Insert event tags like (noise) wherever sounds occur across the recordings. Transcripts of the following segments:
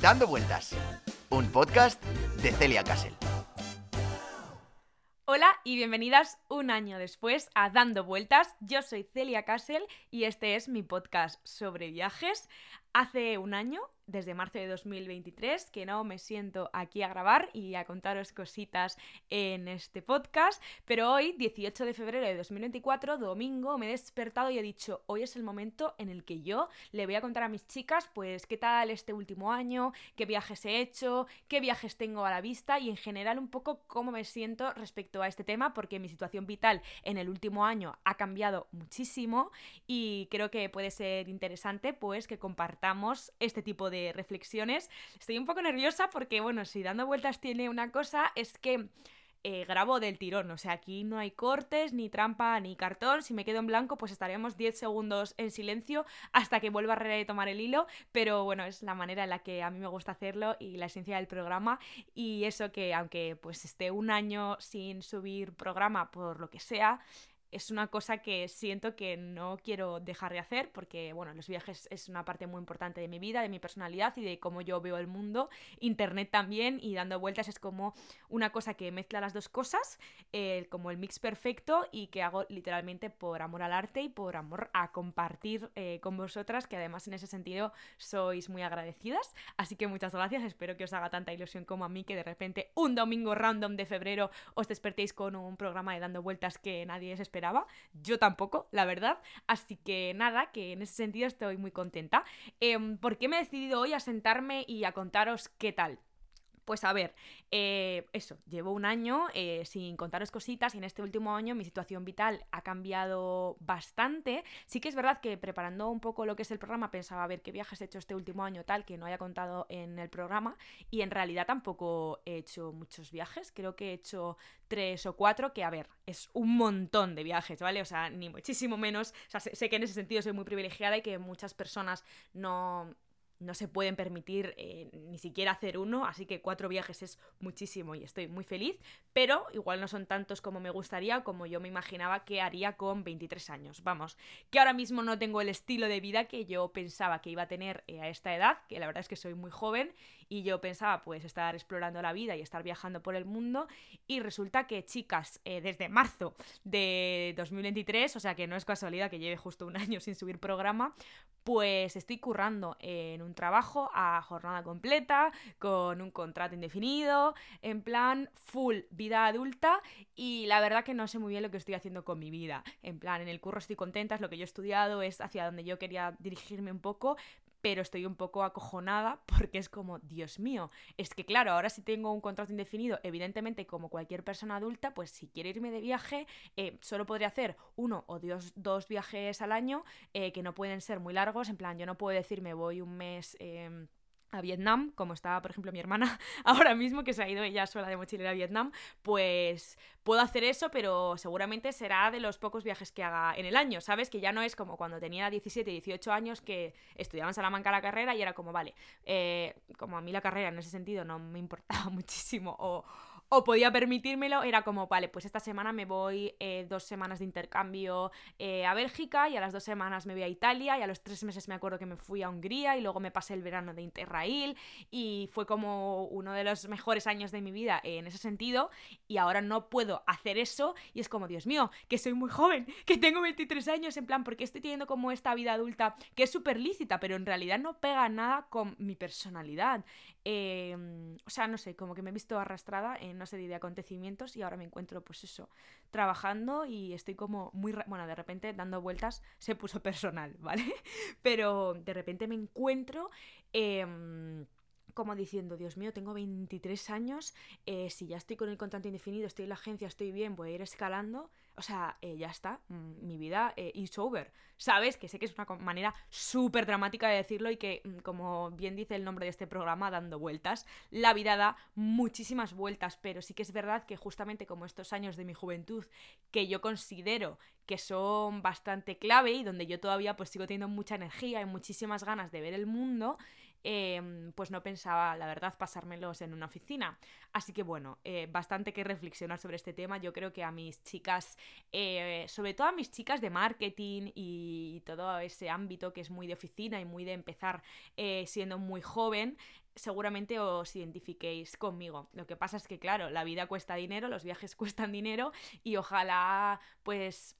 Dando Vueltas, un podcast de Celia Castle. Hola y bienvenidas un año después a Dando Vueltas. Yo soy Celia Castle y este es mi podcast sobre viajes. Hace un año desde marzo de 2023 que no me siento aquí a grabar y a contaros cositas en este podcast, pero hoy, 18 de febrero de 2024, domingo, me he despertado y he dicho, hoy es el momento en el que yo le voy a contar a mis chicas, pues, qué tal este último año, qué viajes he hecho, qué viajes tengo a la vista y en general un poco cómo me siento respecto a este tema, porque mi situación vital en el último año ha cambiado muchísimo y creo que puede ser interesante, pues, que compartamos este tipo de reflexiones. Estoy un poco nerviosa porque, bueno, si dando vueltas tiene una cosa, es que eh, grabo del tirón. O sea, aquí no hay cortes, ni trampa, ni cartón. Si me quedo en blanco, pues estaremos 10 segundos en silencio hasta que vuelva a retomar el hilo. Pero bueno, es la manera en la que a mí me gusta hacerlo y la esencia del programa. Y eso que, aunque pues esté un año sin subir programa por lo que sea, es una cosa que siento que no quiero dejar de hacer porque, bueno, los viajes es una parte muy importante de mi vida, de mi personalidad y de cómo yo veo el mundo. Internet también y dando vueltas es como una cosa que mezcla las dos cosas, eh, como el mix perfecto y que hago literalmente por amor al arte y por amor a compartir eh, con vosotras, que además en ese sentido sois muy agradecidas. Así que muchas gracias, espero que os haga tanta ilusión como a mí que de repente un domingo random de febrero os despertéis con un programa de dando vueltas que nadie se espera yo tampoco, la verdad. Así que nada, que en ese sentido estoy muy contenta. Eh, ¿Por qué me he decidido hoy a sentarme y a contaros qué tal? Pues a ver, eh, eso, llevo un año eh, sin contaros cositas y en este último año mi situación vital ha cambiado bastante. Sí que es verdad que preparando un poco lo que es el programa pensaba a ver qué viajes he hecho este último año tal que no haya contado en el programa y en realidad tampoco he hecho muchos viajes, creo que he hecho tres o cuatro que a ver, es un montón de viajes, ¿vale? O sea, ni muchísimo menos, o sea, sé, sé que en ese sentido soy muy privilegiada y que muchas personas no no se pueden permitir eh, ni siquiera hacer uno, así que cuatro viajes es muchísimo y estoy muy feliz, pero igual no son tantos como me gustaría, como yo me imaginaba que haría con 23 años. Vamos, que ahora mismo no tengo el estilo de vida que yo pensaba que iba a tener eh, a esta edad, que la verdad es que soy muy joven y yo pensaba pues estar explorando la vida y estar viajando por el mundo y resulta que chicas, eh, desde marzo de 2023, o sea que no es casualidad que lleve justo un (laughs) año sin subir programa, pues estoy currando en un trabajo a jornada completa, con un contrato indefinido, en plan full vida adulta y la verdad que no sé muy bien lo que estoy haciendo con mi vida. En plan, en el curro estoy contenta, es lo que yo he estudiado, es hacia donde yo quería dirigirme un poco, pero estoy un poco acojonada (laughs) porque es como, Dios mío, es que claro, ahora si tengo un contrato indefinido, evidentemente como cualquier persona adulta, pues si quiero irme de viaje, eh, solo podría hacer uno o dos, dos viajes al año, eh, que no pueden ser muy largos, en plan, yo no puedo decir me voy un mes... Em, a Vietnam, como está, por ejemplo, mi hermana (laughs) ahora mismo, que se ha ido ella sola de mochilera a Vietnam, pues puedo hacer eso, pero seguramente será de los pocos viajes que haga en el año, ¿sabes? Que ya no es como cuando tenía 17, 18 años que estudiaba en Salamanca la carrera y era como, vale, eh, como a mí la carrera en ese sentido no me importaba (laughs) muchísimo o o podía permitírmelo, era como, vale, pues esta semana me voy eh, dos semanas de intercambio eh, a Bélgica y a las dos semanas me voy a Italia y a los tres meses me acuerdo que me fui a Hungría y luego me pasé el verano de Interrail y fue como uno de los mejores años de mi vida en ese sentido y ahora no puedo hacer eso y es como, Dios mío, que soy muy joven, que tengo 23 años, en plan, porque estoy teniendo como esta vida adulta que es súper lícita, pero en realidad no pega nada con mi personalidad. Em, o sea, no sé, como que me he visto arrastrada en una serie de acontecimientos y ahora me encuentro, pues eso, trabajando y estoy como muy, bueno, de repente dando vueltas se puso (laughs) personal, ¿vale? Pero de repente me encuentro... Em, como diciendo, Dios mío, tengo 23 años, eh, si ya estoy con el contrato indefinido, estoy en la agencia, estoy bien, voy a ir escalando, o sea, eh, ya está, mm, mi vida eh, is over, ¿sabes? Que sé que es una manera súper dramática de decirlo y que, mm, como bien dice el nombre de este programa, dando vueltas, la vida da muchísimas vueltas, pero sí que es verdad que justamente como estos años de mi juventud, que yo considero que son bastante clave y donde yo todavía pues sigo teniendo mucha energía y muchísimas ganas de ver el mundo, em, pues no pensaba, la verdad, pasármelos en una oficina. Así que bueno, eh, bastante que reflexionar sobre este tema. Yo creo que a mis chicas, eh, sobre todo a mis chicas de marketing y todo ese ámbito que es muy de oficina y muy de empezar eh, siendo muy joven, seguramente os identifiquéis conmigo. Lo que pasa es que, claro, la vida cuesta dinero, los viajes (laughs) cuestan dinero y ojalá, pues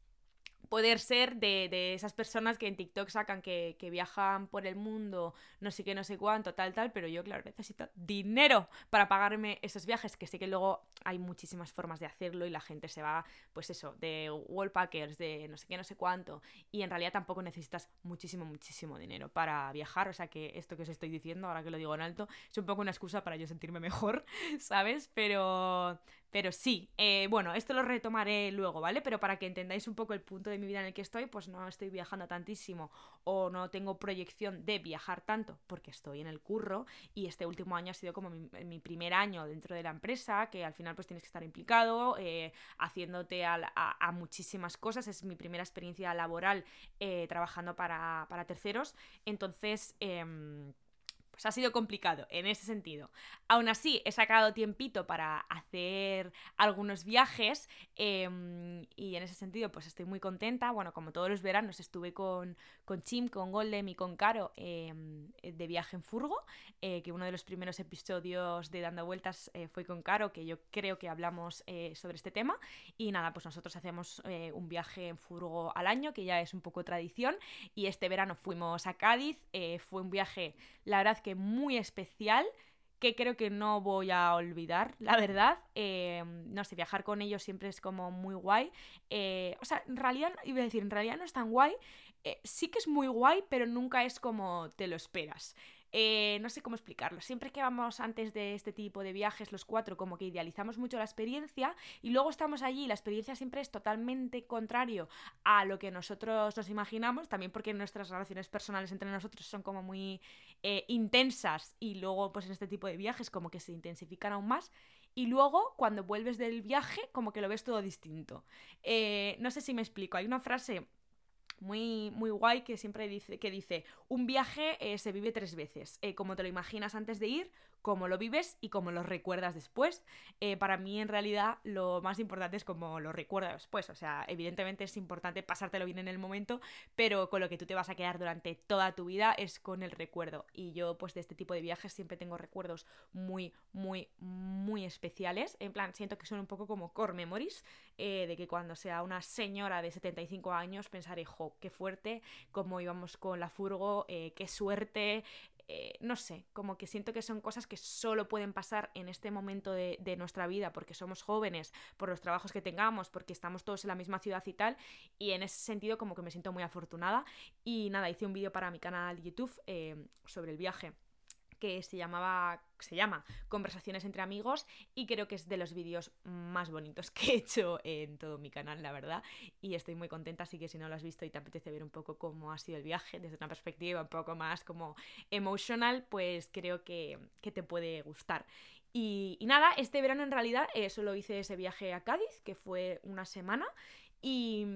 poder ser de, esas personas que en TikTok sacan que, viajan por el mundo, no sé qué, no sé cuánto, tal, tal, pero yo, claro, necesito dinero para pagarme esos viajes, que sé que luego hay muchísimas formas de hacerlo y la gente se va, pues eso, de wallpackers, de no sé qué, no sé cuánto, y en realidad tampoco necesitas muchísimo, muchísimo dinero para viajar, o sea que esto que os estoy diciendo, ahora que lo digo en alto, es un poco una excusa para yo sentirme mejor, (laughs) ¿sabes? Pero, pero sí, eh, bueno, esto lo retomaré luego, ¿vale? Pero para que entendáis un poco el punto de mi vida en el que estoy, pues no estoy viajando tantísimo o no tengo proyección de viajar tanto porque estoy en el curro y este último año ha sido como mi, primer año dentro de la empresa, que al final pues tienes que estar implicado, eh, haciéndote a, muchísimas cosas. Es mi primera experiencia laboral eh, trabajando para, para, terceros. Entonces... Pues ha sido complicado en ese sentido. Aún así, he sacado tiempito para hacer algunos viajes em, y en ese sentido pues estoy muy contenta. Bueno, como todos los veranos estuve con, con Chim, con Goldem y con Caro em, de viaje en furgo, eh, que uno de los primeros episodios de Dando Vueltas eh, fue con Caro, que yo creo que hablamos eh, sobre este tema. Y nada, pues nosotros hacemos un viaje en furgo al año, que ya es un poco tradición. Y este verano fuimos a Cádiz, fue un viaje, la verdad que muy especial que creo que no voy a olvidar, la verdad. Eh, no sé, viajar con ellos siempre es como muy guay. Eh, o sea, en realidad, iba a decir, en realidad no es tan guay. Eh, sí que es muy guay, pero nunca es como te lo esperas. Eh, no sé cómo explicarlo. Siempre que vamos antes de este tipo de viajes, los cuatro, como que idealizamos mucho la experiencia y luego estamos allí y la experiencia siempre es totalmente contrario a lo que nosotros nos imaginamos, también porque nuestras relaciones personales entre nosotros son como muy eh, intensas y luego pues en este tipo de viajes como que se intensifican aún más. Y luego, cuando vuelves del viaje, como que lo ves todo distinto. No sé si me explico. Hay una frase muy, muy guay que siempre dice, que dice, un viaje eh, se vive tres veces, eh, como te lo imaginas antes de ir, cómo lo vives y cómo lo recuerdas después. Eh, para mí, en realidad, lo más importante es cómo lo recuerdas después. O sea, evidentemente es importante pasártelo bien en el momento, pero con lo que tú te vas a quedar durante toda tu vida es con el recuerdo. Y yo, pues, de este tipo de viajes siempre tengo recuerdos muy, muy, muy especiales. En plan, siento que son un poco como core memories, eh, de que cuando sea una señora de 75 años pensaré, jo, qué fuerte, cómo íbamos con la furgo, eh, qué suerte, eh, no sé, como que siento que son cosas que solo pueden pasar en este momento de, nuestra vida porque somos jóvenes, por los trabajos que tengamos, porque estamos todos en la misma ciudad y tal, y en ese sentido como que me siento muy afortunada. Y nada, hice un vídeo para mi canal YouTube eh, sobre el viaje que se llamaba se llama Conversaciones entre amigos y creo que es de los vídeos más bonitos (laughs) que he hecho en todo mi canal, la verdad, y estoy muy contenta, así que si no lo has visto y te apetece ver un poco cómo ha sido el viaje desde una perspectiva un poco más como emotional, pues creo que, te puede gustar. Y, nada, este verano en realidad eh, solo hice ese viaje a Cádiz, que fue una semana, y,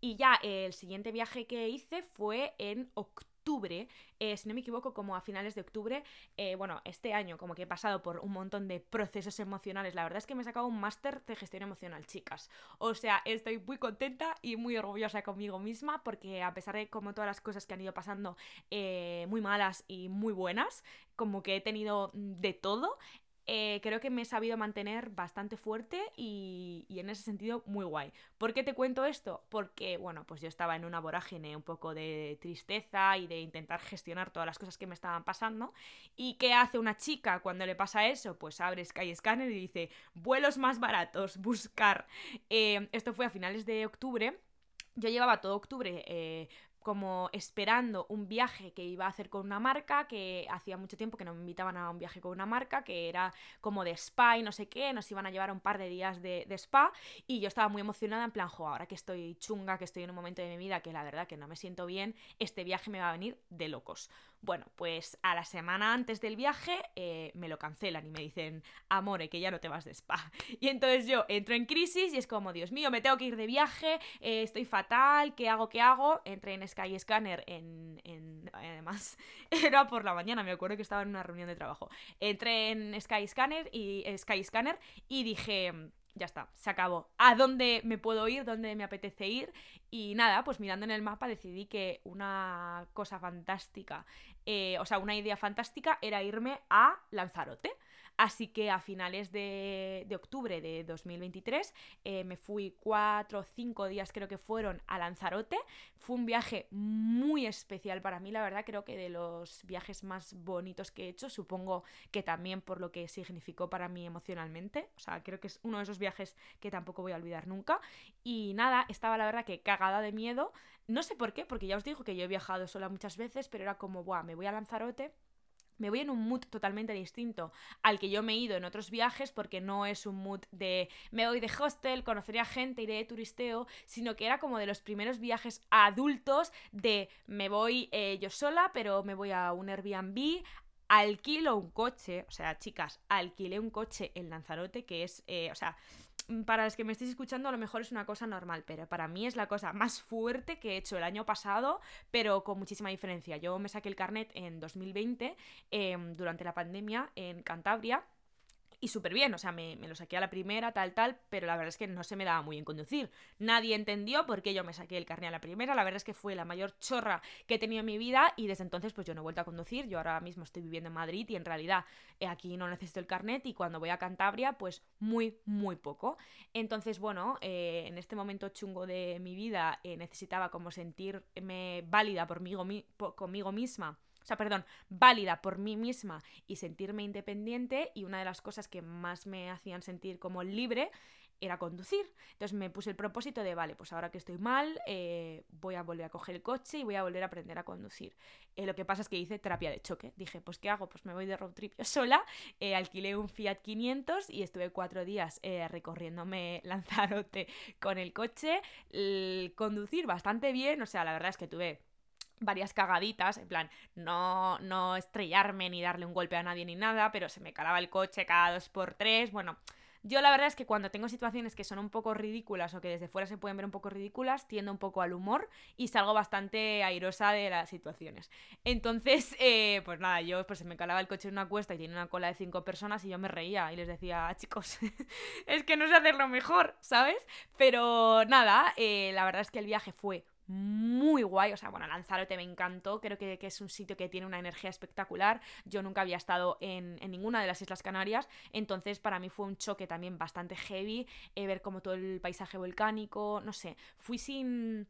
y ya el siguiente viaje que hice fue en octubre octubre, eh, si no me equivoco, como a finales de octubre, eh, bueno, este año como que he pasado por un montón de procesos emocionales, la verdad es que me he sacado un máster de gestión emocional, chicas. O sea, estoy muy contenta y muy orgullosa conmigo misma porque a pesar de como todas las cosas que han ido pasando eh, muy malas y muy buenas, como que he tenido de todo, eh, creo que me he sabido mantener bastante fuerte y, en ese sentido muy guay. ¿Por qué te cuento esto? Porque, bueno, pues yo estaba en una vorágine un poco de tristeza y de intentar gestionar todas las cosas que me estaban pasando. ¿Y qué hace una chica cuando le pasa eso? Pues abre Skyscanner y dice, vuelos más baratos, buscar. Eh, esto fue a finales de octubre. Yo llevaba todo octubre eh, como esperando un viaje que iba a hacer con una marca, que hacía mucho tiempo que no me invitaban a un viaje con una marca, que era como de spa y no sé qué, nos iban a llevar un par de días de, spa y yo estaba muy emocionada en plan, jo, ahora que estoy chunga, que estoy en un momento de mi vida que la verdad que no me siento bien, este viaje me va a venir de locos. Bueno, pues a la semana antes del viaje eh, me lo cancelan y me dicen, amore, que ya no te vas de spa. (laughs) Y entonces yo entro en crisis y es como, Dios mío, me tengo que ir de viaje, eh, estoy fatal, ¿qué hago? ¿Qué hago? Entré en Skyscanner en, en... Además, (laughs) era por la mañana, me acuerdo que estaba en una reunión de trabajo. Entré en Skyscanner y, Skyscanner y dije ya está, se acabó. ¿A dónde me puedo ir? ¿Dónde me apetece ir? Y nada, pues mirando en el mapa decidí que una cosa fantástica, eh, o sea, una idea fantástica era irme a Lanzarote. Así que a finales de, octubre de 2023 eh, me fui cuatro o cinco días creo que fueron a Lanzarote. Fue un viaje muy especial para mí, la verdad creo que de los viajes más bonitos que he hecho, supongo que también por lo que significó para mí emocionalmente. O sea, creo que es uno de esos viajes que tampoco voy a olvidar nunca. Y nada, estaba la verdad que de miedo. No sé por qué, porque ya os digo que yo he viajado sola muchas veces, pero era como, buah, me voy a Lanzarote me voy en un mood totalmente distinto al que yo me he ido en otros viajes porque no es un mood de me voy de hostel, conoceré a gente, iré de turisteo, sino que era como de los primeros viajes adultos de me voy eh, yo sola, pero me voy a un Airbnb, alquilo un coche, o sea, chicas, alquilé un coche en Lanzarote que es, eh, o sea, para los que me estéis escuchando a lo mejor es una cosa normal, pero para mí es la cosa más fuerte que he hecho el año pasado, pero con muchísima diferencia. Yo me saqué el carnet en 2020, em, durante la pandemia, en Cantabria y súper bien, o sea, me, lo saqué a la primera, tal, tal, pero la verdad es que no se me daba muy bien conducir. Nadie entendió por qué yo me saqué el carnet a la primera, la verdad es que fue la mayor chorra que he tenido en mi vida y desde entonces pues yo no he vuelto a conducir, yo ahora mismo estoy viviendo en Madrid y en realidad eh, aquí no necesito el carnet y cuando voy a Cantabria pues muy, muy poco. Entonces, bueno, eh, en este momento chungo de mi vida eh, necesitaba como sentirme válida por conmigo misma o sea, perdón, válida por mí misma y sentirme independiente y una de las cosas que más me hacían sentir como libre era conducir. Entonces me puse el propósito de, vale, pues ahora que estoy mal, eh, voy a volver a coger el coche y voy a volver a aprender a conducir. Eh, lo que pasa es que hice terapia de choque. Dije, pues ¿qué hago? Pues me voy de road trip yo (laughs) sola, eh, alquilé un Fiat 500 y estuve cuatro días recorriéndome (laughs) Lanzarote con el coche. conducir bastante bien, o sea, la verdad es que tuve varias cagaditas, en plan, no, no estrellarme ni darle un golpe a nadie ni nada, pero se me calaba el coche cada dos por tres, bueno... Yo la verdad es que cuando tengo situaciones que son un poco ridículas o que desde fuera se pueden ver un poco ridículas, tiendo un poco al humor y salgo bastante airosa de las situaciones. Entonces, (laughs) eh, pues nada, yo pues se me calaba el coche en una cuesta y tiene una cola de cinco personas y yo me reía y les decía, ah, chicos, (laughs) es que no sé hacerlo mejor, ¿sabes? Pero nada, eh, la verdad es que el viaje fue muy guay. O sea, bueno, Lanzarote me encantó. Creo que, es un sitio que tiene una energía espectacular. Yo nunca había estado en, ninguna de las Islas Canarias. Entonces, para mí fue un choque también bastante heavy. Eh, ver como todo el paisaje volcánico. No sé. Fui sin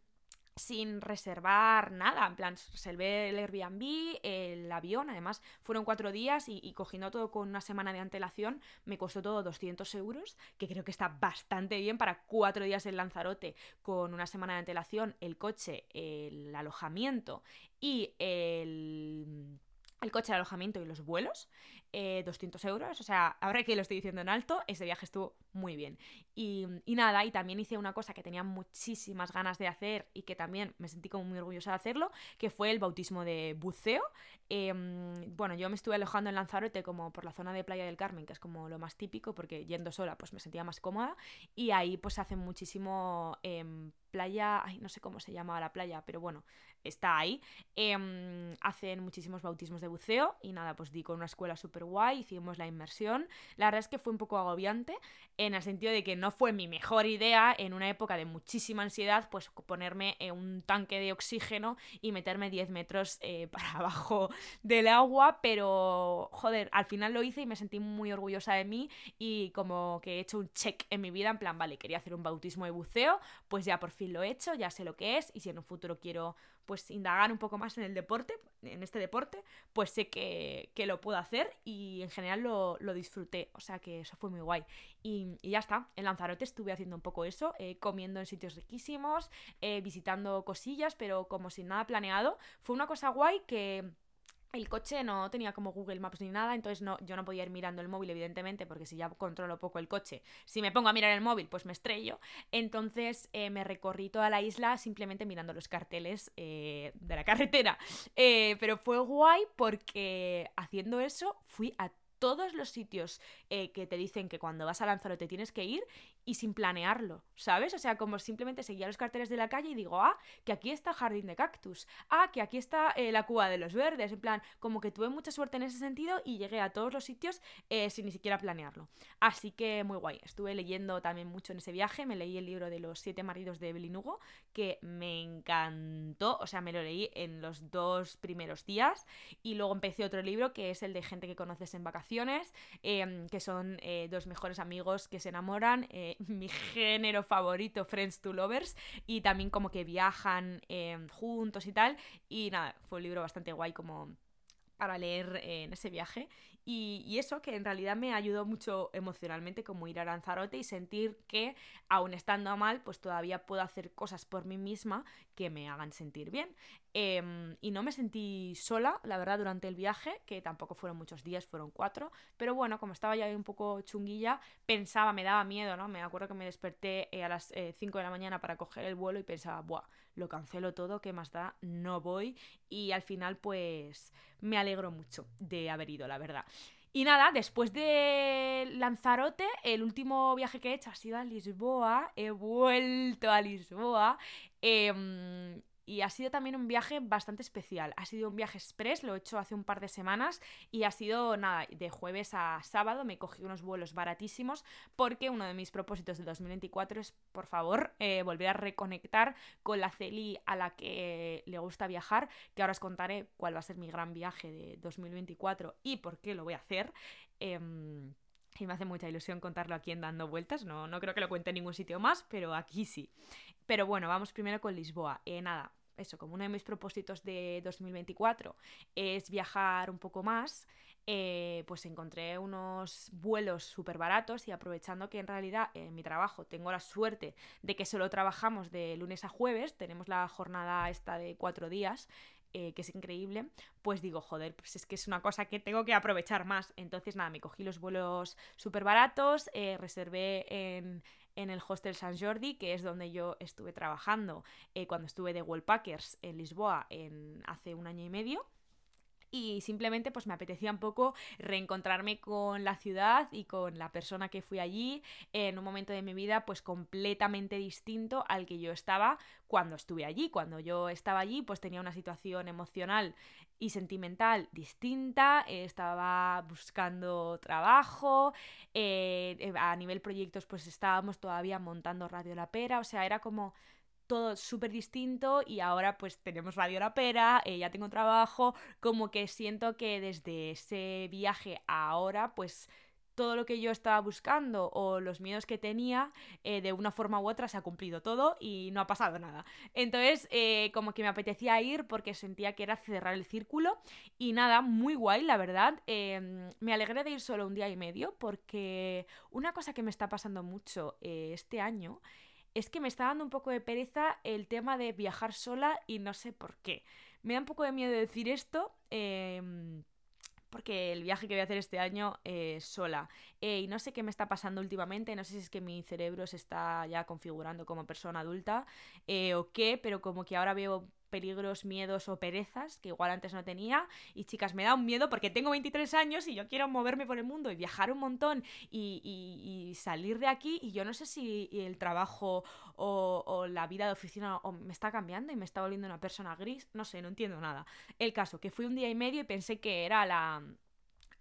sin reservar nada, en plan, reservé el Airbnb, el avión, además fueron cuatro días y, cogiendo todo con una semana de antelación me costó todo 200 euros, que creo que está bastante bien para cuatro días en Lanzarote con una semana de antelación, el coche, el alojamiento y el el coche de alojamiento y los vuelos, 200 eh, euros. O sea, ahora que lo estoy diciendo en alto, ese viaje estuvo muy bien. Y, nada, y también hice una cosa que tenía muchísimas ganas de hacer y que también me sentí como muy orgullosa de hacerlo, que fue el bautismo de buceo. Em, bueno, yo me estuve alojando en Lanzarote como por la zona de Playa del Carmen, que es como lo más típico, porque yendo sola pues me sentía más cómoda. Y ahí pues hacen muchísimo... Em, playa, ay, no sé cómo se llamaba la playa, pero bueno, está ahí. Em, hacen muchísimos bautismos de buceo y nada, pues di con una escuela súper guay, hicimos la inmersión. La verdad es que fue un poco agobiante en el sentido de que no fue mi mejor idea en una época de muchísima ansiedad, pues ponerme en un tanque de oxígeno y meterme 10 metros eh, (laughs) para abajo del agua, pero joder, al final lo hice y me sentí muy orgullosa de mí y como que he hecho un check en mi vida, en plan, vale, quería hacer un bautismo de buceo, pues ya por fin lo he hecho, ya sé lo que es y si en un futuro quiero pues indagar un poco más en el deporte, en este deporte, pues sé que, lo puedo hacer y en general lo, disfruté, o sea que eso fue muy guay. Y, ya está, en Lanzarote estuve haciendo un poco eso, eh, comiendo en sitios riquísimos, eh, visitando cosillas, pero como sin nada planeado. Fue una cosa guay que el coche no tenía como Google Maps ni nada, entonces no, yo no podía ir mirando el móvil, evidentemente, porque si ya controlo poco el coche, si me pongo a mirar el móvil, pues me estrello. Entonces eh, me recorrí toda la isla simplemente mirando los carteles eh, de la (laughs) carretera. Eh, pero fue guay porque haciendo eso fui a todos los sitios que te dicen que cuando vas a Lanzarote tienes que ir y sin planearlo, ¿sabes? O sea, como simplemente seguía los carteles de la calle y digo, ah, que aquí está Jardín de Cactus, ah, que aquí está eh, la Cuba de los Verdes, en plan, como que tuve mucha suerte en ese sentido y llegué a todos los sitios eh, sin ni siquiera planearlo. Así que muy guay, estuve leyendo también mucho en ese viaje, me leí el libro de los siete maridos de Evelyn Hugo, que me encantó, o sea, me lo leí en los dos primeros días y luego empecé otro libro que es el de gente que conoces en vacaciones, em, que son eh, dos mejores amigos que se enamoran mi género favorito, Friends to Lovers, y también como que viajan em, juntos y tal. Y nada, fue un libro bastante guay como para leer en ese viaje y, eso que en realidad me ayudó mucho emocionalmente como ir a Lanzarote y sentir que aún estando mal pues todavía puedo hacer cosas por mí misma que me hagan sentir bien. Em, y no me sentí sola, la verdad, durante el viaje, que tampoco fueron muchos días, fueron cuatro, pero bueno, como estaba ya un poco chunguilla, pensaba, me daba miedo, ¿no? Me acuerdo que me desperté eh, a las 5 eh, de la mañana para coger el vuelo y pensaba, buah, lo cancelo todo, ¿qué más da? No voy. Y al final, pues me alegro mucho de haber ido, la verdad. Y nada, después de Lanzarote, el último viaje que he hecho ha sido a Lisboa. He vuelto a Lisboa. Eh, y ha sido también un viaje bastante especial. Ha sido un viaje express, lo he hecho hace un par de semanas y ha sido nada, de jueves a sábado me cogí unos vuelos baratísimos porque uno de mis propósitos de 2024 es, por favor, eh, volver a reconectar con la Celi a la que le gusta viajar, que ahora os contaré cuál va a ser mi gran viaje de 2024 y por qué lo voy a hacer. Em, y me hace mucha ilusión contarlo aquí en Dando Vueltas. No, no creo que lo cuente en ningún sitio más, pero aquí sí. Pero bueno, vamos primero con Lisboa. Eh, nada, eso, como uno de mis propósitos de 2024 es viajar un poco más, eh, pues encontré unos vuelos súper baratos y aprovechando que en realidad en mi trabajo tengo la suerte de que solo trabajamos de lunes a jueves, tenemos la jornada esta de cuatro días, eh, que es increíble, pues digo, joder, pues es que es una cosa que tengo que aprovechar más. Entonces, nada, me cogí los vuelos súper baratos, eh, reservé en, en el Hostel San Jordi, que es donde yo estuve trabajando eh, cuando estuve de Wallpackers en Lisboa en, hace un año y medio y simplemente pues me apetecía un poco reencontrarme con la ciudad y con la persona que fui allí en un momento de mi vida pues completamente distinto al que yo estaba cuando estuve allí. Cuando yo estaba allí pues tenía una situación emocional y sentimental distinta, estaba buscando trabajo, eh, a nivel proyectos pues estábamos todavía montando Radio La Pera, o sea, era como todo súper distinto y ahora pues tenemos Radio La Pera, eh, ya tengo trabajo, como que siento que desde ese viaje ahora pues todo lo que yo estaba buscando o los miedos que tenía, eh, de una forma u otra se ha cumplido todo y no ha pasado nada. Entonces, eh, como que me apetecía ir porque sentía que era cerrar el círculo y nada, muy guay, la verdad. Em, me alegré de ir solo un día y medio porque una cosa que me está pasando mucho este año es que me está dando un poco de pereza el tema de viajar sola y no sé por qué. Me da un poco de miedo decir esto. Em, porque el viaje que voy a hacer este año es sola. Eh, y no sé qué me está pasando últimamente, no sé si es que mi cerebro se está ya configurando como persona adulta eh, o qué, pero como que ahora veo peligros, miedos o perezas que igual antes no tenía. Y chicas, me da un miedo porque tengo 23 años y yo quiero moverme por el mundo y viajar un montón y, salir de aquí. Y yo no sé si el trabajo o, o, la vida de oficina me está cambiando y me está volviendo una persona gris. No sé, no entiendo nada. El caso, que fui un día y medio y pensé que era la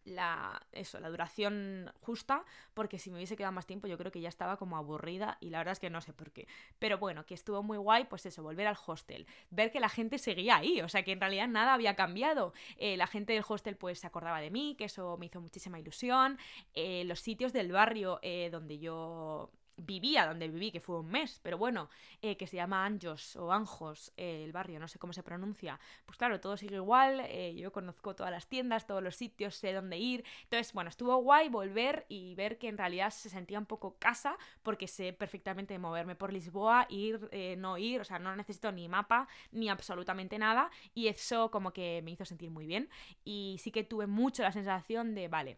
la, eso, la duración justa, porque si me hubiese quedado más tiempo yo creo que ya estaba como aburrida y la verdad es que no sé por qué. Pero bueno, que estuvo muy guay, pues eso, volver al hostel, ver que la gente seguía ahí, o sea que en realidad nada había cambiado. Eh, la gente del hostel pues se acordaba de mí, que eso me hizo muchísima ilusión. Eh, los sitios del barrio eh, donde yo vivía donde viví, que fue un mes, pero bueno, eh, que se llama Anjos o Anjos, eh, el barrio, no sé cómo se pronuncia. Pues claro, todo sigue igual, eh, yo conozco todas las tiendas, todos los sitios, sé dónde ir. Entonces, bueno, estuvo guay volver y ver que en realidad se sentía un poco casa, porque sé perfectamente moverme por Lisboa, ir, no ir, o sea, no necesito ni mapa, ni absolutamente nada, y eso como que me hizo sentir muy bien. Y sí que tuve mucho la sensación de, vale,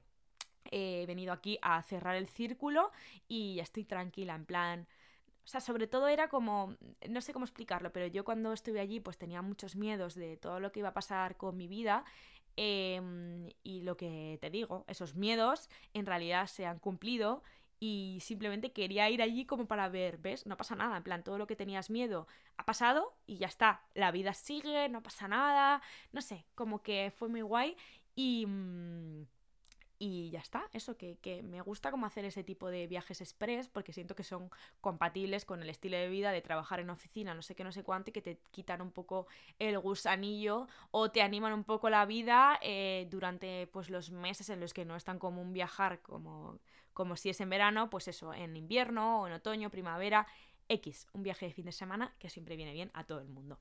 he venido aquí a cerrar el círculo y ya estoy tranquila, en plan... O sea, sobre todo era como, no sé cómo explicarlo, pero yo cuando estuve allí pues tenía muchos miedos de todo lo que iba a pasar con mi vida em, y lo que te digo, esos miedos en realidad se han cumplido y simplemente quería ir allí como para ver, ¿ves? No pasa nada, en plan, todo lo que tenías miedo ha pasado y ya está, la vida sigue, no pasa nada, no sé, como que fue muy guay y... Mm, y ya está, eso, que, me gusta como hacer ese tipo de viajes express porque siento que son compatibles con el estilo de vida de trabajar en oficina, no sé qué, no sé cuánto, y que te quitan un poco el gusanillo o te animan un poco la vida eh, durante pues los meses en los que no es tan común viajar como, como si es en verano, pues eso, en invierno o en otoño, primavera, X, un viaje de fin de semana que siempre viene bien a todo el mundo.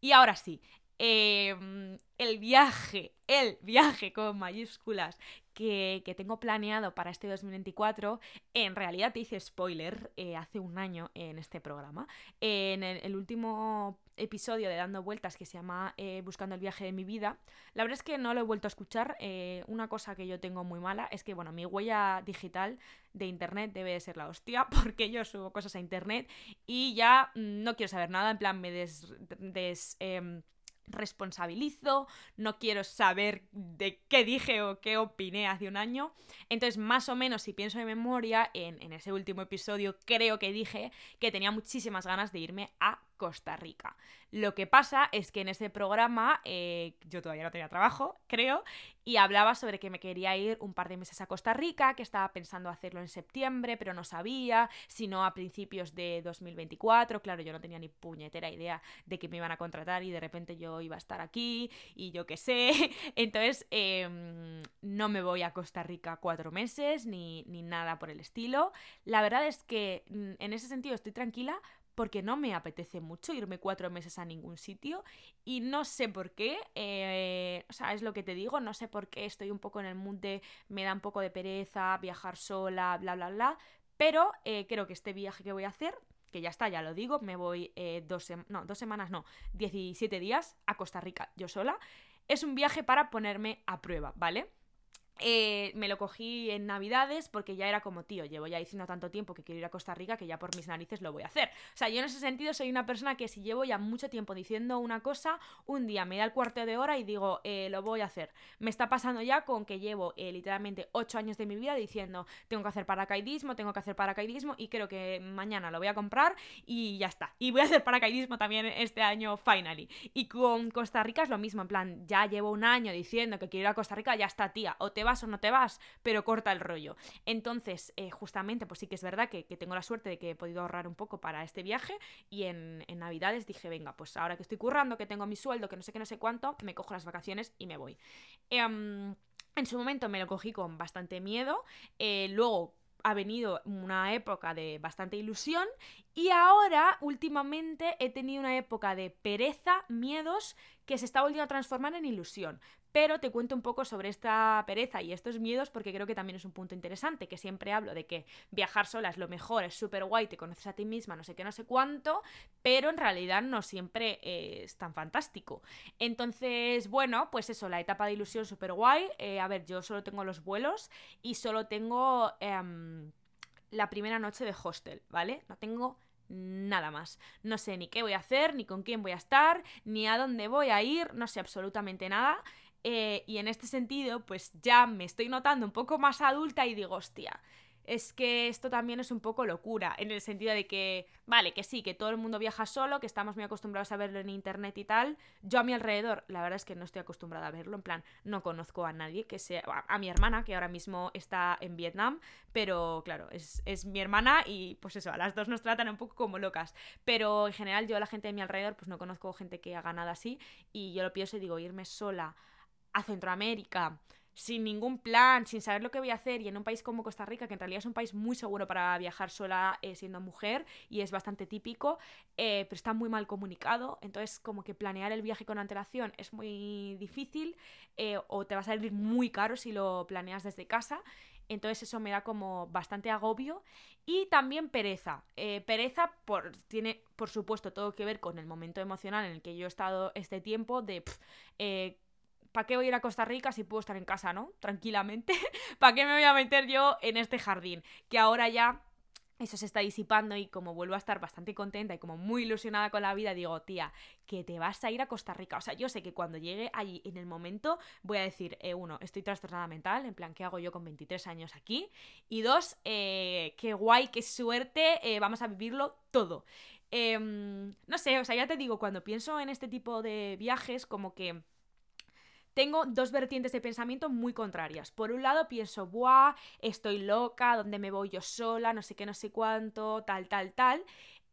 Y ahora sí, Em, el viaje, el viaje con mayúsculas que, tengo planeado para este 2024, en realidad te hice spoiler eh, hace un año en este programa. En el, último episodio de Dando Vueltas que se llama eh, Buscando el viaje de mi vida, la verdad es que no lo he vuelto a escuchar. Eh, una cosa que yo tengo muy mala es que, bueno, mi huella digital de internet debe de ser la hostia (laughs) porque yo subo cosas a internet y ya mm, no quiero saber nada, en plan me des... des em, responsabilizo, no quiero saber de qué dije o qué opiné hace un año. Entonces, más o menos, si pienso de memoria, en, en ese último episodio creo que dije que tenía muchísimas ganas de irme a Costa Rica. Lo que pasa es que en ese programa eh, yo todavía no tenía trabajo, creo, y hablaba sobre que me quería ir un par de meses a Costa Rica, que estaba pensando hacerlo en septiembre, pero no sabía, sino a principios de 2024. Claro, yo no tenía ni puñetera idea de que me iban a contratar y de repente yo iba a estar aquí y yo qué sé. (laughs) Entonces, em, no me voy a Costa Rica cuatro meses ni, ni nada por el estilo. La verdad es que mm, en ese sentido estoy tranquila porque no me apetece mucho irme cuatro meses a ningún sitio y no sé por qué, eh, o sea, es lo que te digo, no sé por qué estoy un poco en el mood de me da un poco de pereza, viajar sola, bla, bla, bla, pero eh, creo que este viaje que voy a hacer, que ya está, ya lo digo, me voy eh, dos, no, dos semanas, no, 17 días a Costa Rica yo sola, es un viaje para ponerme a prueba, ¿vale? Eh, me lo cogí en Navidades porque ya era como, tío, llevo ya diciendo tanto tiempo que quiero ir a Costa Rica que ya por mis narices lo voy a hacer. O sea, yo en ese sentido soy una persona que si llevo ya mucho tiempo diciendo una cosa, un día me da el cuarto de hora y digo, eh, lo voy a hacer. Me está pasando ya con que llevo eh, literalmente 8 años de mi vida diciendo, tengo que hacer paracaidismo, tengo que hacer paracaidismo y creo que mañana lo voy a comprar y ya está. Y voy a hacer paracaidismo también este año, finally. Y con Costa Rica es lo mismo, en plan, ya llevo un año diciendo que quiero ir a Costa Rica, ya está, tía, o te vas o no te vas, pero corta el rollo. Entonces, eh, justamente, pues sí que es verdad que, tengo la suerte de que he podido ahorrar un poco para este viaje y en, Navidades dije, venga, pues ahora que estoy currando, que tengo mi sueldo, que no sé qué, no sé cuánto, me cojo las vacaciones y me voy. Em, en su momento me lo cogí con bastante miedo, eh, luego ha venido una época de bastante ilusión y ahora últimamente he tenido una época de pereza, miedos que se está volviendo a transformar en ilusión. Pero te cuento un poco sobre esta pereza y estos miedos porque creo que también es un punto interesante, que siempre hablo de que viajar sola es lo mejor, es súper guay, te conoces a ti misma, no sé qué, no sé cuánto, pero en realidad no siempre es tan fantástico. Entonces, bueno, pues eso, la etapa de ilusión súper guay. Eh, a ver, yo solo tengo los vuelos y solo tengo em, la primera noche de hostel, ¿vale? No tengo nada más. No sé ni qué voy a hacer, ni con quién voy a estar, ni a dónde voy a ir, no sé absolutamente nada. Eh, y en este sentido, pues ya me estoy notando un poco más adulta y digo, hostia, es que esto también es un poco locura, en el sentido de que, vale, que sí, que todo el mundo viaja solo, que estamos muy acostumbrados a verlo en internet y tal. Yo a mi alrededor, la verdad es que no estoy acostumbrada a verlo, en plan, no conozco a nadie que sea, a, mi hermana, que ahora mismo está en Vietnam, pero claro, es, es, mi hermana y pues eso, a las dos nos tratan un poco como locas. Pero en general yo a la gente de mi alrededor, pues no conozco gente que haga nada así y yo lo pienso y digo, irme sola a Centroamérica sin ningún plan, sin saber lo que voy a hacer y en un país como Costa Rica, que en realidad es un país muy seguro para viajar sola eh, siendo mujer y es bastante típico, eh, pero está muy mal comunicado, entonces como que planear el viaje con antelación es muy difícil eh, o te va a salir muy caro si lo planeas desde casa. Entonces eso me da como bastante agobio y también pereza. pereza por, tiene, por supuesto, todo que ver con el momento emocional en el que yo he estado este tiempo de ¿para qué voy a ir a Costa Rica si puedo estar en casa, ¿no? Tranquilamente. (laughs) ¿Para qué me voy a meter yo en este jardín? Que ahora ya eso se está disipando y como vuelvo a estar bastante contenta y como muy ilusionada con la vida, digo, tía, que te vas a ir a Costa Rica. O sea, yo sé que cuando llegue allí en el momento voy a decir, eh, uno, estoy trastornada mental, en plan, ¿qué hago yo con 23 años aquí? Y dos, eh, qué guay, qué suerte, eh, vamos a vivirlo todo. Em, no sé, o sea, ya te digo, cuando pienso en este tipo de viajes, como que tengo dos vertientes de pensamiento muy contrarias. Por un lado pienso, ¡buah! Estoy loca, ¿dónde me voy yo sola? No sé qué, no sé cuánto, tal, tal, tal.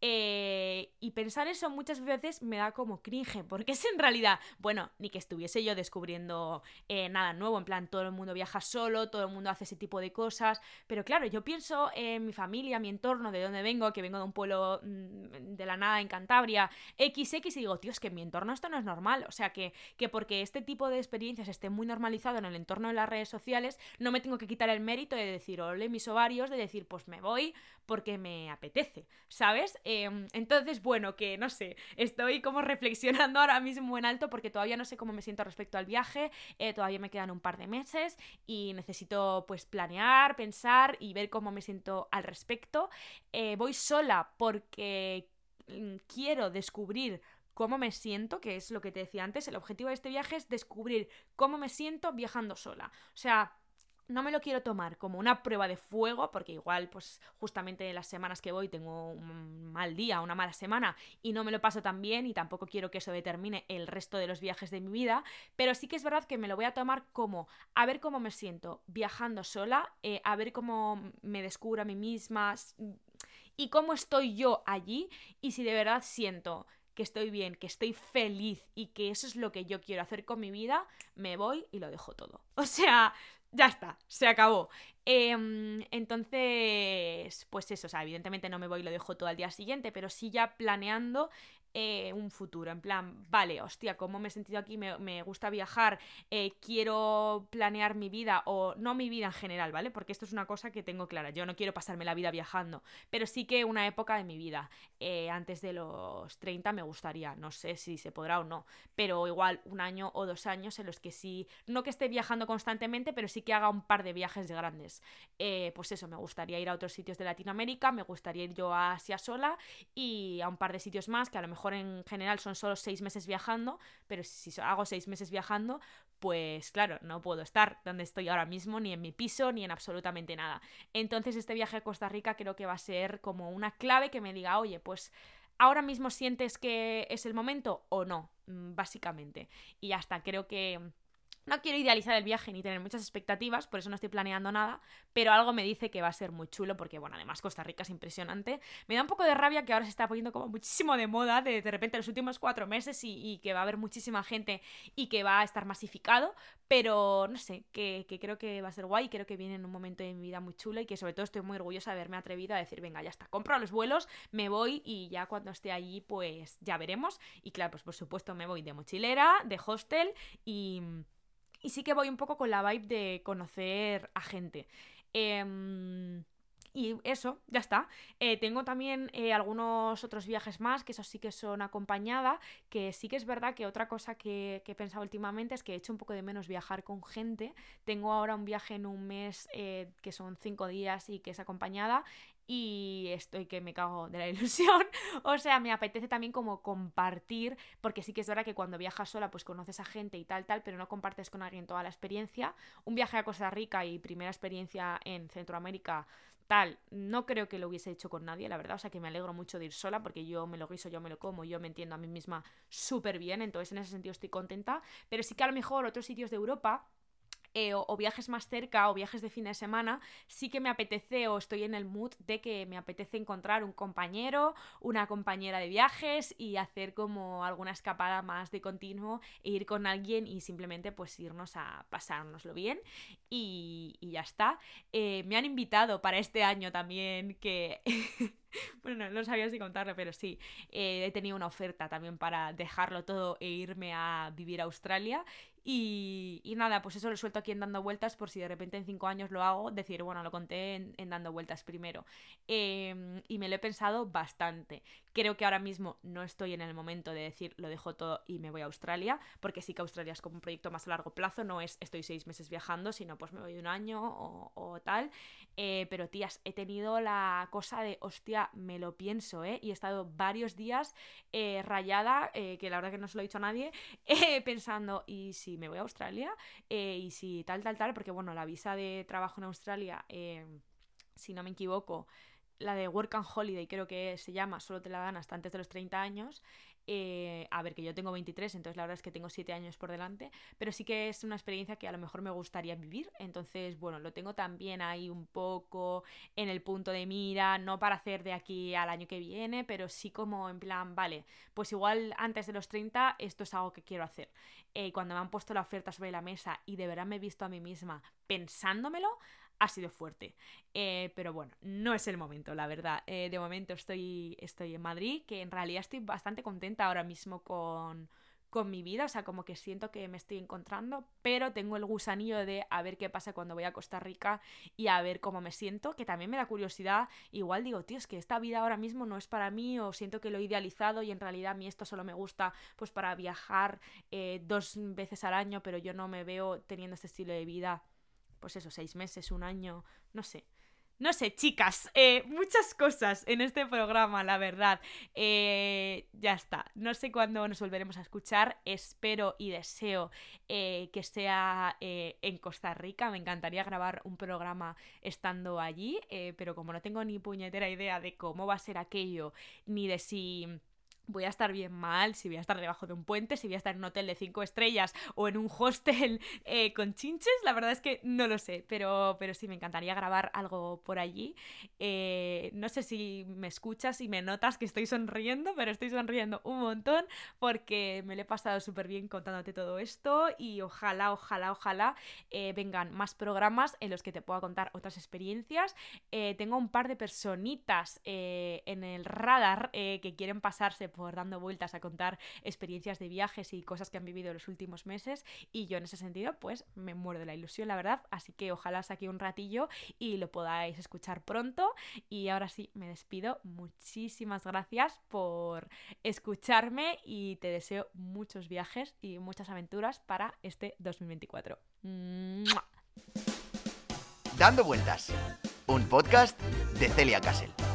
Eh, y pensar eso muchas veces me da como cringe, porque es en realidad, bueno, ni que estuviese yo descubriendo eh, nada nuevo, en plan, todo el mundo viaja solo, todo el mundo hace ese tipo de cosas, pero claro, yo pienso en mi familia, mi entorno, de donde vengo, que vengo de un pueblo mm, de la nada en Cantabria, XX, y digo, tío, es que en mi entorno esto no es normal, o sea, que, que porque este tipo de experiencias esté muy normalizado en el entorno de las redes sociales, no me tengo que quitar el mérito de decir, ole mis ovarios, de decir, pues me voy porque me apetece, ¿sabes? Em, entonces, bueno, que no sé, estoy como reflexionando ahora mismo en alto porque todavía no sé cómo me siento respecto al viaje, eh, todavía me quedan un par de meses y necesito pues planear, pensar y ver cómo me siento al respecto. Eh, voy sola porque mm, quiero descubrir cómo me siento, que es lo que te decía antes, el objetivo de este viaje es descubrir cómo me siento viajando sola. O sea, no me lo quiero tomar como una prueba de fuego, porque igual, pues justamente las semanas que voy tengo un mal día, una mala semana, y no me lo paso tan bien, y tampoco quiero que eso determine el resto de los viajes de mi vida, pero sí que es verdad que me lo voy a tomar como a ver cómo me siento viajando sola, eh, a ver cómo me descubro a mí misma y cómo estoy yo allí, y si de verdad siento que estoy bien, que estoy feliz y que eso es lo que yo quiero hacer con mi vida, me voy y lo dejo todo. (laughs) O sea, ya está, se acabó. Em, entonces, pues eso, o sea, evidentemente no me voy y lo dejo todo al día siguiente, pero sí ya planeando eh, un futuro, en plan, vale, hostia, ¿cómo me he sentido aquí? Me, gusta viajar, eh, quiero planear mi vida, o no mi vida en general, ¿vale? Porque esto es una cosa que tengo clara, yo no quiero pasarme la vida viajando, pero sí que una época de mi vida, eh, antes de los 30 me gustaría, no sé si se podrá o no, pero igual un año o dos años en los que sí, no que esté viajando constantemente, pero sí que haga un par de viajes grandes. pues eso, me gustaría ir a otros sitios de Latinoamérica, me gustaría ir yo a Asia sola y a un par de sitios más que a lo mejor en general son solo seis meses viajando, pero si hago seis meses viajando, pues claro, no puedo estar donde estoy ahora mismo, ni en mi piso, ni en absolutamente nada. Entonces este viaje a Costa Rica creo que va a ser como una clave que me diga, oye, pues ahora mismo sientes que es el momento o no, mm, básicamente. Y ya está, creo que no quiero idealizar el viaje ni tener muchas expectativas, por eso no estoy planeando nada, pero algo me dice que va a ser muy chulo porque, bueno, además Costa Rica es impresionante. Me da un poco de rabia que ahora se está poniendo como muchísimo de moda de, de repente los últimos cuatro meses y, que va a haber muchísima gente y que va a estar masificado, pero no sé, que, creo que va a ser guay, creo que viene en un momento de mi vida muy chulo y que sobre todo estoy muy orgullosa de haberme atrevido a decir, venga, ya está, compro los vuelos, me voy y ya cuando esté allí, pues ya veremos. Y claro, pues por supuesto me voy de mochilera, de hostel y y sí que voy un poco con la vibe de conocer a gente. Em, y eso, ya está. Eh, tengo también eh, algunos otros viajes más, que esos sí que son acompañada, que sí que es verdad que otra cosa que, que, he pensado últimamente es que he hecho un poco de menos viajar con gente. Tengo ahora un viaje en un mes eh, que son cinco días y que es acompañada y estoy que me cago de la (laughs) ilusión. o sea, me apetece también como compartir, porque sí que es verdad que cuando viajas sola pues conoces a gente y tal, tal, pero no compartes con alguien toda la experiencia. Un viaje a Costa Rica y primera experiencia en Centroamérica tal, no creo que lo hubiese hecho con nadie, la verdad, o sea que me alegro mucho de ir sola porque yo me lo guiso, yo me lo como, yo me entiendo a mí misma súper bien, entonces en ese sentido estoy contenta, pero sí que a lo mejor otros sitios de Europa eh, o, viajes más cerca o viajes de fin de semana, sí que me apetece o estoy en el mood de que me apetece encontrar un compañero, una compañera de viajes y hacer como alguna escapada más de continuo e ir con alguien y simplemente pues irnos a pasárnoslo bien y, ya está. Eh, me han invitado para este año también que... (laughs) (laughs) bueno, no, sabía si contarlo, pero sí, eh, he tenido una oferta también para dejarlo todo e irme a vivir a Australia y, nada, pues eso lo suelto aquí en dando vueltas por si de repente en cinco años lo hago, decir, bueno, lo conté en, dando vueltas primero. Em, y me lo he pensado bastante. Creo que ahora mismo no estoy en el momento de decir, lo dejo todo y me voy a Australia, porque sí que Australia es como un proyecto más a largo plazo, no es estoy seis meses viajando, sino pues me voy un año o, tal. Eh, pero tías, he tenido la cosa de, hostia, me lo pienso, ¿eh? Y he estado varios días eh, rayada, eh, que la verdad que no se lo he dicho a nadie, (laughs) pensando, ¿y si me voy a Australia y si tal, tal, tal, porque bueno, la visa de trabajo en Australia, eh, si no me equivoco, la de Work and Holiday creo que se llama, solo te la dan hasta antes de los 30 años. Eh, a ver, que yo tengo 23, entonces la verdad es que tengo 7 años por delante, pero sí que es una experiencia que a lo mejor me gustaría vivir, entonces bueno, lo tengo también ahí un poco en el punto de mira, no para hacer de aquí al año que viene, pero sí como en plan, vale, pues igual antes de los 30 esto es algo que quiero hacer. Eh, cuando me han puesto la oferta sobre la mesa y de verdad me he visto a mí misma pensándomelo, ha sido fuerte. Eh, pero bueno, no es el momento, la verdad. Eh, de momento estoy, estoy en Madrid, que en realidad estoy bastante contenta ahora mismo con, con mi vida, o sea, como que siento que me estoy encontrando, pero tengo el gusanillo de a ver qué pasa cuando voy a Costa Rica y a ver cómo me siento, que también me da curiosidad. Igual digo, tío, es que esta vida ahora mismo no es para mí o siento que lo he idealizado y en realidad a mí esto solo me gusta pues para viajar eh, dos veces al año, pero yo no me veo teniendo este estilo de vida pues eso, seis meses, un año, no sé. No sé, chicas, eh, muchas cosas en este programa, la verdad. Eh, ya está. No sé cuándo nos volveremos a escuchar. Espero y deseo eh, que sea en Costa Rica. Me encantaría grabar un programa estando allí, pero como no tengo ni puñetera idea de cómo va a ser aquello, ni de si voy a estar bien mal, si voy a estar debajo de un puente, si voy a estar en un hotel de cinco estrellas o en un hostel (laughs) eh, con chinches, la verdad es que no lo sé, pero, pero sí me encantaría grabar algo por allí. Eh, no sé si me escuchas y me notas que estoy sonriendo, pero estoy sonriendo un montón porque me lo he pasado súper bien contándote todo esto y ojalá, ojalá, ojalá eh, vengan más programas en los que te pueda contar otras experiencias. tengo un par de personitas en el radar que quieren pasarse por dando vueltas a contar experiencias de viajes y cosas que han vivido los últimos meses y yo en ese sentido pues me muero de la ilusión la verdad, así que ojalá saque un ratillo y lo podáis escuchar pronto. Y ahora sí me despido, muchísimas gracias por escucharme y te deseo muchos viajes y muchas aventuras para este 2024. Dando vueltas, un podcast de Celia Castle.